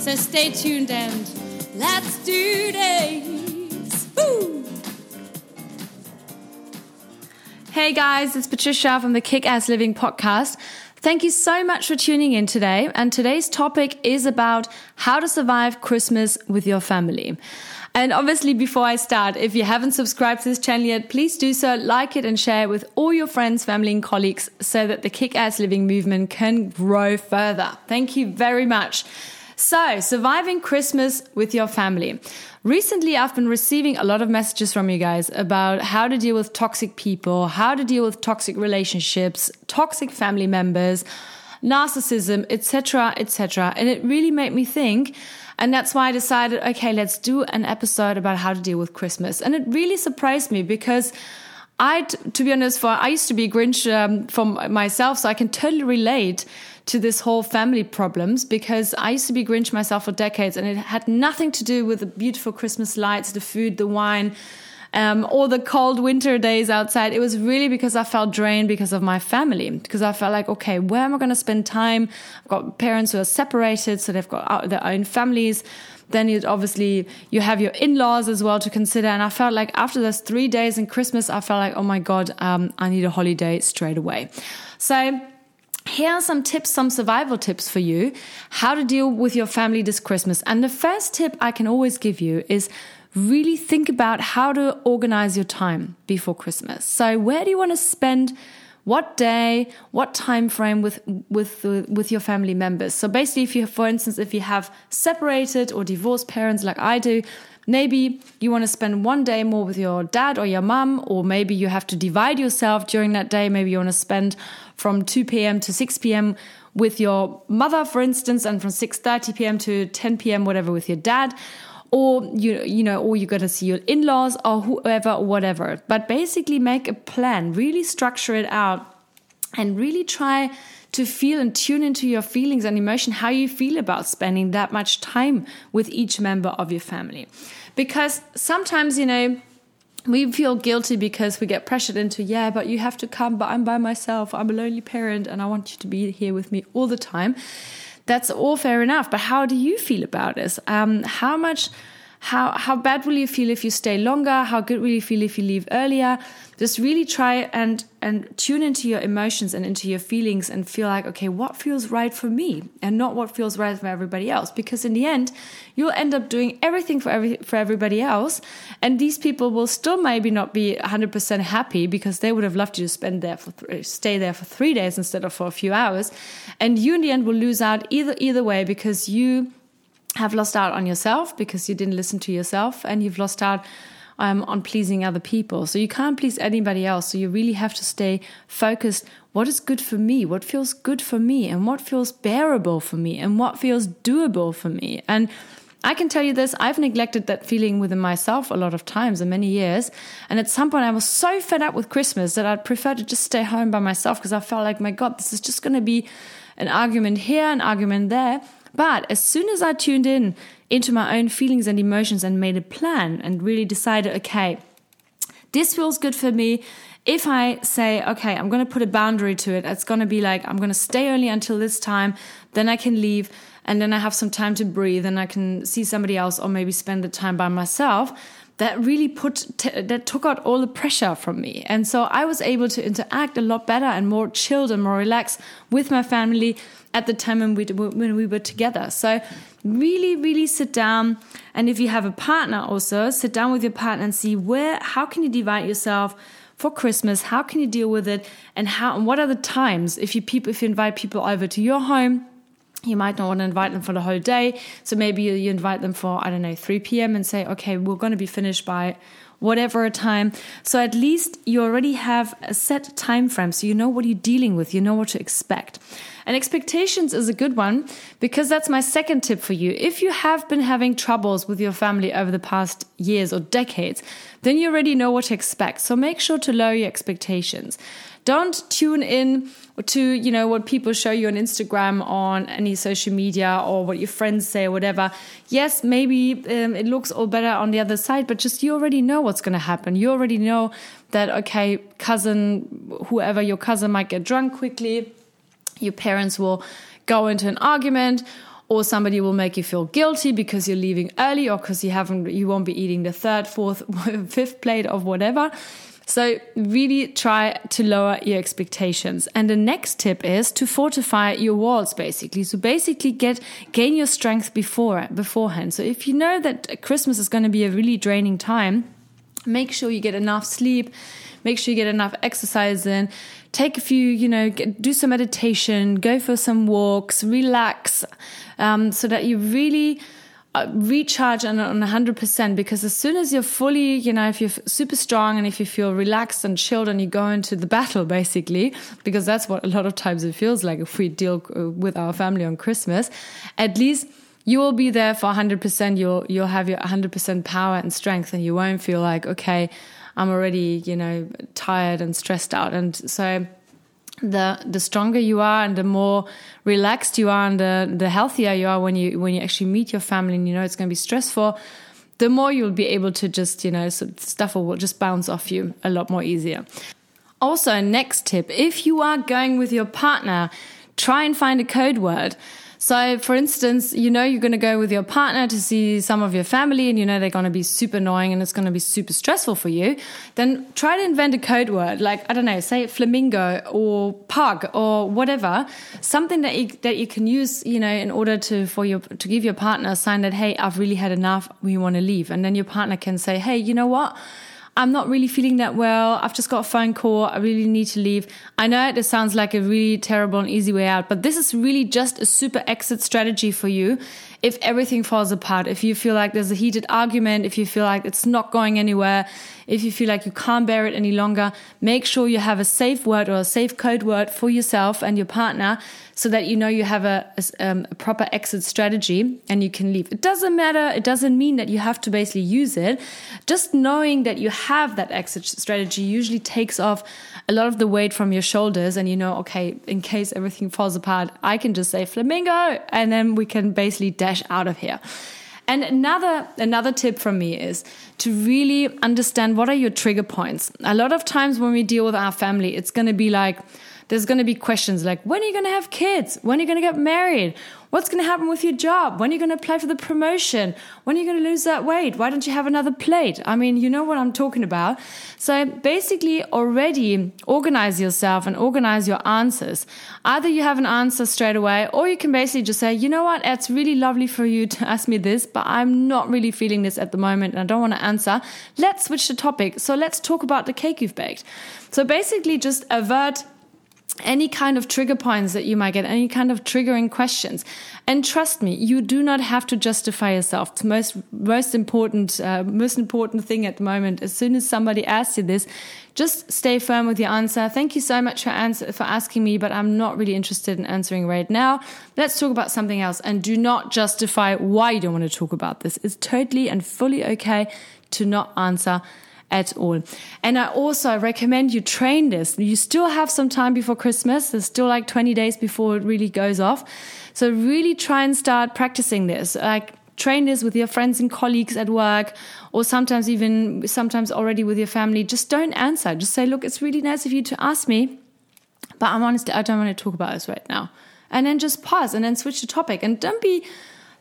So stay tuned and let's do this. Woo! Hey guys, it's Patricia from the Kick Ass Living podcast. Thank you so much for tuning in today. And today's topic is about how to survive Christmas with your family. And obviously, before I start, if you haven't subscribed to this channel yet, please do so, like it and share it with all your friends, family, and colleagues so that the kick ass living movement can grow further. Thank you very much. So, surviving Christmas with your family. Recently, I've been receiving a lot of messages from you guys about how to deal with toxic people, how to deal with toxic relationships, toxic family members, narcissism, etc., etc. And it really made me think and that's why I decided, okay, let's do an episode about how to deal with Christmas. And it really surprised me because I, to be honest, for I used to be Grinch um, from myself, so I can totally relate to this whole family problems because I used to be Grinch myself for decades, and it had nothing to do with the beautiful Christmas lights, the food, the wine, um, the cold winter days outside. It was really because I felt drained because of my family, because I felt like, okay, where am I going to spend time? I've got parents who are separated, so they've got their own families. Then you obviously you have your in-laws as well to consider. And I felt like after those three days in Christmas, I felt like, oh my god, um, I need a holiday straight away. So here are some tips, some survival tips for you, how to deal with your family this Christmas. And the first tip I can always give you is really think about how to organize your time before Christmas. So where do you want to spend what day, what time frame with with with your family members. So basically if you have, for instance if you have separated or divorced parents like I do, maybe you want to spend one day more with your dad or your mum or maybe you have to divide yourself during that day. Maybe you want to spend from 2 p.m. to 6 p.m. with your mother for instance and from 6:30 p.m. to 10 p.m. whatever with your dad or you you know or you're going to see your in-laws or whoever or whatever. But basically make a plan really structure it out and really try to feel and tune into your feelings and emotion how you feel about spending that much time with each member of your family. Because sometimes you know we feel guilty because we get pressured into yeah but you have to come but i'm by myself. I'm a lonely parent and i want you to be here with me all the time that's all fair enough. But how do you feel about this? Um, how much, how, how bad will you feel if you stay longer? How good will you feel if you leave earlier? just really try and and tune into your emotions and into your feelings and feel like okay what feels right for me and not what feels right for everybody else because in the end you'll end up doing everything for every for everybody else and these people will still maybe not be 100% happy because they would have loved you to spend there for th- stay there for 3 days instead of for a few hours and you in the end will lose out either either way because you have lost out on yourself because you didn't listen to yourself and you've lost out um, on pleasing other people. So you can't please anybody else. So you really have to stay focused. What is good for me? What feels good for me? And what feels bearable for me? And what feels doable for me? And I can tell you this, I've neglected that feeling within myself a lot of times in many years. And at some point, I was so fed up with Christmas that I'd prefer to just stay home by myself because I felt like, my God, this is just going to be an argument here, an argument there. But as soon as I tuned in into my own feelings and emotions and made a plan and really decided, okay, this feels good for me. If I say, okay, I'm going to put a boundary to it, it's going to be like, I'm going to stay only until this time, then I can leave, and then I have some time to breathe, and I can see somebody else or maybe spend the time by myself that really put that took out all the pressure from me. And so i was able to interact a lot better and more chilled and more relaxed with my family at the time when we when we were together. So really really sit down. And if you have a partner also sit down with your partner and see where how can you divide yourself for Christmas, how can you deal with it, and how and what are the times? If you people if you invite people over to your home, you might not want to invite them for the whole day. So maybe you, you invite them for, I don't know, 3 p.m. and say, okay, we're going to be finished by whatever time. So at least you already have a set time frame. So you know what you're dealing with. You know what to expect. And expectations is a good one because that's my second tip for you. If you have been having troubles with your family over the past years or decades, then you already know what to expect. So make sure to lower your expectations. Don't tune in to, you know, what people show you on Instagram, on any social media, or what your friends say, or whatever. Yes, maybe um, it looks all better on the other side, but just you already know what's going to happen. You already know that, okay, cousin, whoever your cousin might get drunk quickly, your parents will go into an argument or somebody will make you feel guilty because you're leaving early or because you haven't you won't be eating the third fourth fifth plate of whatever so really try to lower your expectations. And the next tip is to fortify your walls basically. So basically get gain your strength before beforehand. So if you know that christmas is going to be a really draining time make sure you get enough sleep make sure you get enough exercise in take a few you know get, do some meditation go for some walks relax um, so that you really uh, recharge on, on 100% because as soon as you're fully, you know, if you're super strong and if you feel relaxed and chilled and you go into the battle, basically, because that's what a lot of times it feels like if we deal uh, with our family on Christmas, at least you will be there for 100%. You'll, you'll have your 100% power and strength and you won't feel like, okay, I'm already, you know, tired and stressed out. And so, the the stronger you are and the more relaxed you are and the the healthier you are when you when you actually meet your family and you know it's going to be stressful the more you'll be able to just you know stuff will just bounce off you a lot more easier. Also next tip if you are going with your partner try and find a code word so, for instance, you know you're going to go with your partner to see some of your family and you know they're going to be super annoying and it's going to be super stressful for you. Then try to invent a code word like, I don't know, say flamingo or pug or whatever, something that you, that you can use, you know, in order to, for your, to give your partner a sign that, hey, I've really had enough. We want to leave. And then your partner can say, hey, you know what? I'm not really feeling that well. I've just got a phone call. I really need to leave. I know this sounds like a really terrible and easy way out, but this is really just a super exit strategy for you if everything falls apart, if you feel like there's a heated argument, if you feel like it's not going anywhere, if you feel like you can't bear it any longer, make sure you have a safe word or a safe code word for yourself and your partner so that you know you have a, a, um, a, proper exit strategy and you can leave. It doesn't matter. It doesn't mean that you have to basically use it. Just knowing that you have that exit strategy usually takes off a lot of the weight from your shoulders and you know, okay, in case everything falls apart, I can just say flamingo and then we can basically dash out of here. And another another tip from me is to really understand what are your trigger points. A lot of times when we deal with our family, it's going to be like there's going to be questions like when are you going to have kids? When are you going to get married? What's going to happen with your job? When are you going to apply for the promotion? When are you going to lose that weight? Why don't you have another plate? I mean, you know what I'm talking about. So basically, already organize yourself and organize your answers. Either you have an answer straight away, or you can basically just say, you know what? It's really lovely for you to ask me this, but I'm not really feeling this at the moment and I don't want to answer. Let's switch the topic. So let's talk about the cake you've baked. So basically, just avert any kind of trigger points that you might get, any kind of triggering questions. And trust me, you do not have to justify yourself. The most, most important, uh, most important thing at the moment, as soon as somebody asks you this, just stay firm with your answer. Thank you so much for answer, for asking me, but I'm not really interested in answering right now. Let's talk about something else and do not justify why you don't want to talk about this. It's totally and fully okay to not answer at all. And I also recommend you train this. You still have some time before Christmas. There's still like 20 days before it really goes off. So really try and start practicing this. Like train this with your friends and colleagues at work or sometimes even sometimes already with your family. Just don't answer. Just say, look, it's really nice of you to ask me, but I'm honestly, I don't want to talk about this right now. And then just pause and then switch the topic and don't be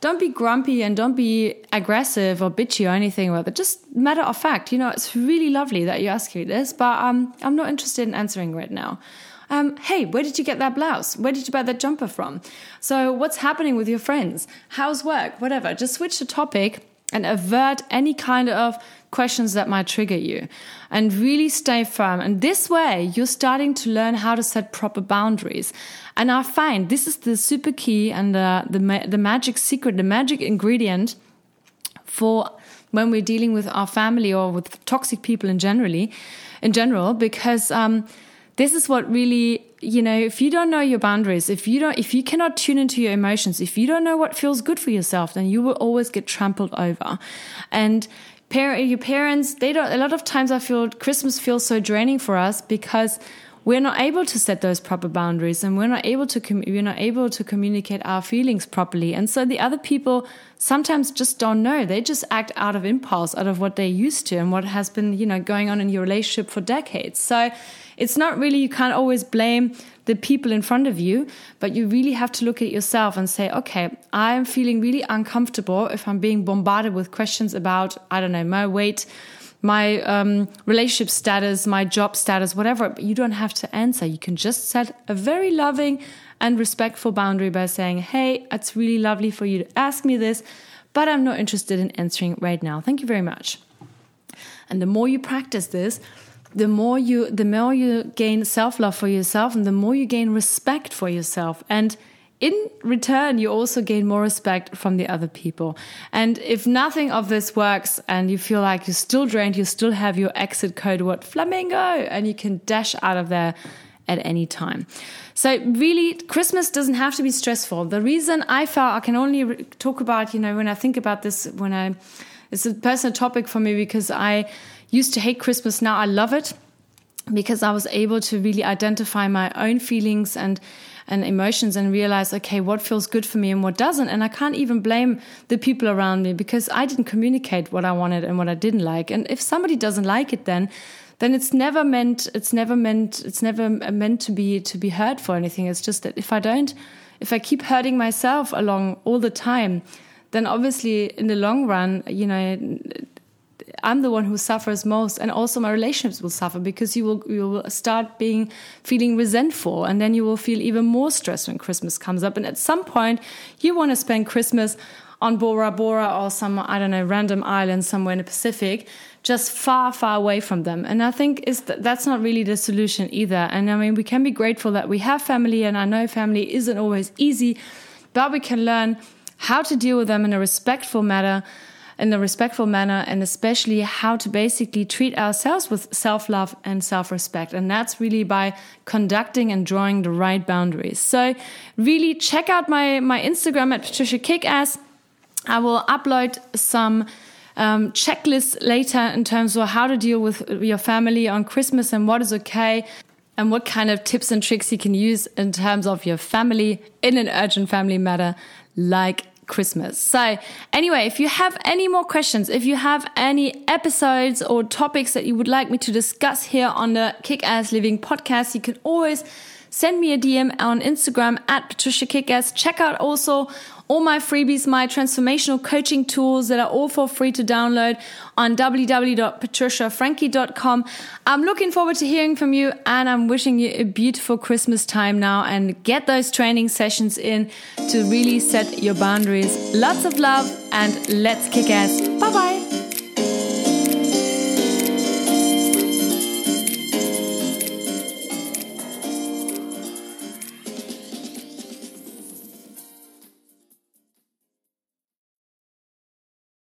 don't be grumpy and don't be aggressive or bitchy or anything about it. Just matter of fact, you know, it's really lovely that you ask me this, but um, I'm not interested in answering right now. Um, hey, where did you get that blouse? Where did you buy that jumper from? So, what's happening with your friends? How's work? Whatever. Just switch the topic and avert any kind of questions that might trigger you and really stay firm. And this way, you're starting to learn how to set proper boundaries. And I find this is the super key and the, the, the magic secret, the magic ingredient for when we're dealing with our family or with toxic people in generally, in general, because um, this is what really you know if you don't know your boundaries if you don't if you cannot tune into your emotions if you don't know what feels good for yourself then you will always get trampled over. And your parents they don't a lot of times i feel christmas feels so draining for us because we're not able to set those proper boundaries and we're not able to we're not able to communicate our feelings properly. And so the other people sometimes just don't know. They just act out of impulse out of what they're used to and what has been you know going on in your relationship for decades. So it's not really you can't always blame the people in front of you, but you really have to look at yourself and say, okay, I'm feeling really uncomfortable if I'm being bombarded with questions about, I don't know, my weight, my um, relationship status, my job status, whatever. But you don't have to answer. You can just set a very loving and respectful boundary by saying, hey, it's really lovely for you to ask me this, but I'm not interested in answering right now. Thank you very much. And the more you practice this, the more you the more you gain self-love for yourself and the more you gain respect for yourself. And in return you also gain more respect from the other people. And if nothing of this works and you feel like you're still drained you still have your exit code word flamingo and you can dash out of there at any time. So really christmas doesn't have to be stressful. The reason i felt i can only talk about you know when i think about this when i it's a personal topic for me because i used to hate Christmas. Now I love it because I was able to really identify my own feelings and and emotions and realize okay what feels good for me and what doesn't and I can't even blame the people around me because I didn't communicate what I wanted and what I didn't like and if somebody doesn't like it then then it's never meant it's never meant it's never meant to be to be hurt for anything it's just that if I don't if I keep hurting myself along all the time then obviously in the long run you know I'm the one who suffers most, and also my relationships will suffer because you will you will start being feeling resentful, and then you will feel even more stressed when Christmas comes up. And at some point, you want to spend Christmas on Bora Bora or some I don't know random island somewhere in the Pacific, just far far away from them. And I think is th that's not really the solution either. And I mean, we can be grateful that we have family, and I know family isn't always easy, but we can learn how to deal with them in a respectful manner in a respectful manner and especially how to basically treat ourselves with self love and self respect. And that's really by conducting and drawing the right boundaries. So, really check out my, my Instagram at Patricia Kickass. I will upload some. Um, checklists later in terms of how to deal with your family on Christmas and what is okay and what kind of tips and tricks you can use in terms of your family in an urgent family matter like Christmas. So, anyway, if you have any more questions, if you have any episodes or topics that you would like me to discuss here on the Kick Ass Living podcast, you can always send me a DM on Instagram at Patricia Kickass. Check out also all my freebies, my transformational coaching tools that are all for free to download on www.patriciafrankie.com. I'm looking forward to hearing from you and I'm wishing you a beautiful Christmas time now and get those training sessions in to really set your boundaries. Lots of love and let's kick ass. Bye bye.